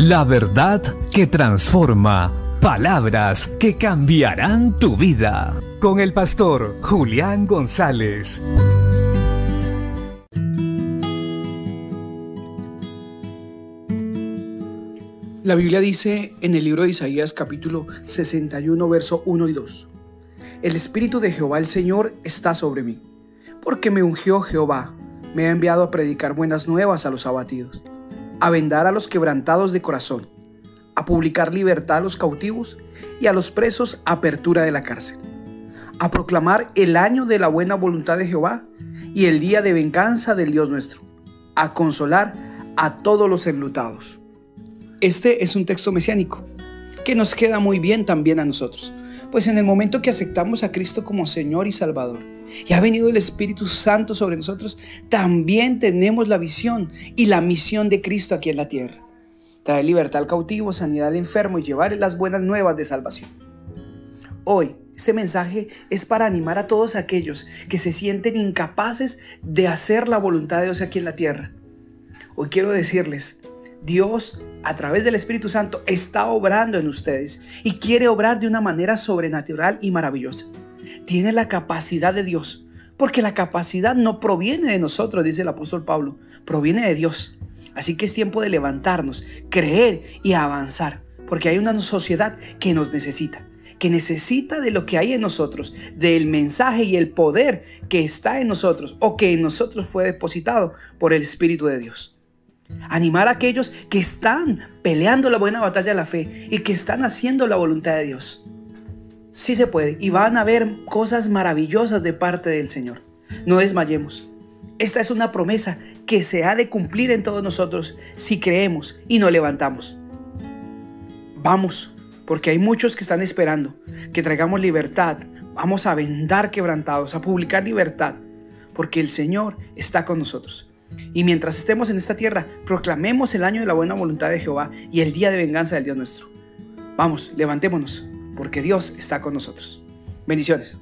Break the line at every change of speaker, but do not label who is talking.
La verdad que transforma. Palabras que cambiarán tu vida. Con el pastor Julián González.
La Biblia dice en el libro de Isaías capítulo 61 verso 1 y 2. El Espíritu de Jehová el Señor está sobre mí, porque me ungió Jehová, me ha enviado a predicar buenas nuevas a los abatidos, a vendar a los quebrantados de corazón, a publicar libertad a los cautivos y a los presos apertura de la cárcel, a proclamar el año de la buena voluntad de Jehová y el día de venganza del Dios nuestro, a consolar a todos los enlutados. Este es un texto mesiánico que nos queda muy bien también a nosotros, pues en el momento que aceptamos a Cristo como Señor y Salvador, y ha venido el Espíritu Santo sobre nosotros, también tenemos la visión y la misión de Cristo aquí en la tierra. Traer libertad al cautivo, sanidad al enfermo y llevar las buenas nuevas de salvación. Hoy, este mensaje es para animar a todos aquellos que se sienten incapaces de hacer la voluntad de Dios aquí en la tierra. Hoy quiero decirles, Dios a través del Espíritu Santo está obrando en ustedes y quiere obrar de una manera sobrenatural y maravillosa. Tiene la capacidad de Dios, porque la capacidad no proviene de nosotros, dice el apóstol Pablo, proviene de Dios. Así que es tiempo de levantarnos, creer y avanzar, porque hay una sociedad que nos necesita que necesita de lo que hay en nosotros, del mensaje y el poder que está en nosotros o que en nosotros fue depositado por el Espíritu de Dios. Animar a aquellos que están peleando la buena batalla de la fe y que están haciendo la voluntad de Dios. Sí se puede y van a ver cosas maravillosas de parte del Señor. No desmayemos. Esta es una promesa que se ha de cumplir en todos nosotros si creemos y nos levantamos. Vamos, porque hay muchos que están esperando que traigamos libertad. Vamos a vendar quebrantados, a publicar libertad, porque el Señor está con nosotros. Y mientras estemos en esta tierra, proclamemos el año de la buena voluntad de Jehová y el día de venganza del Dios nuestro. Vamos, levantémonos, porque Dios está con nosotros. Bendiciones.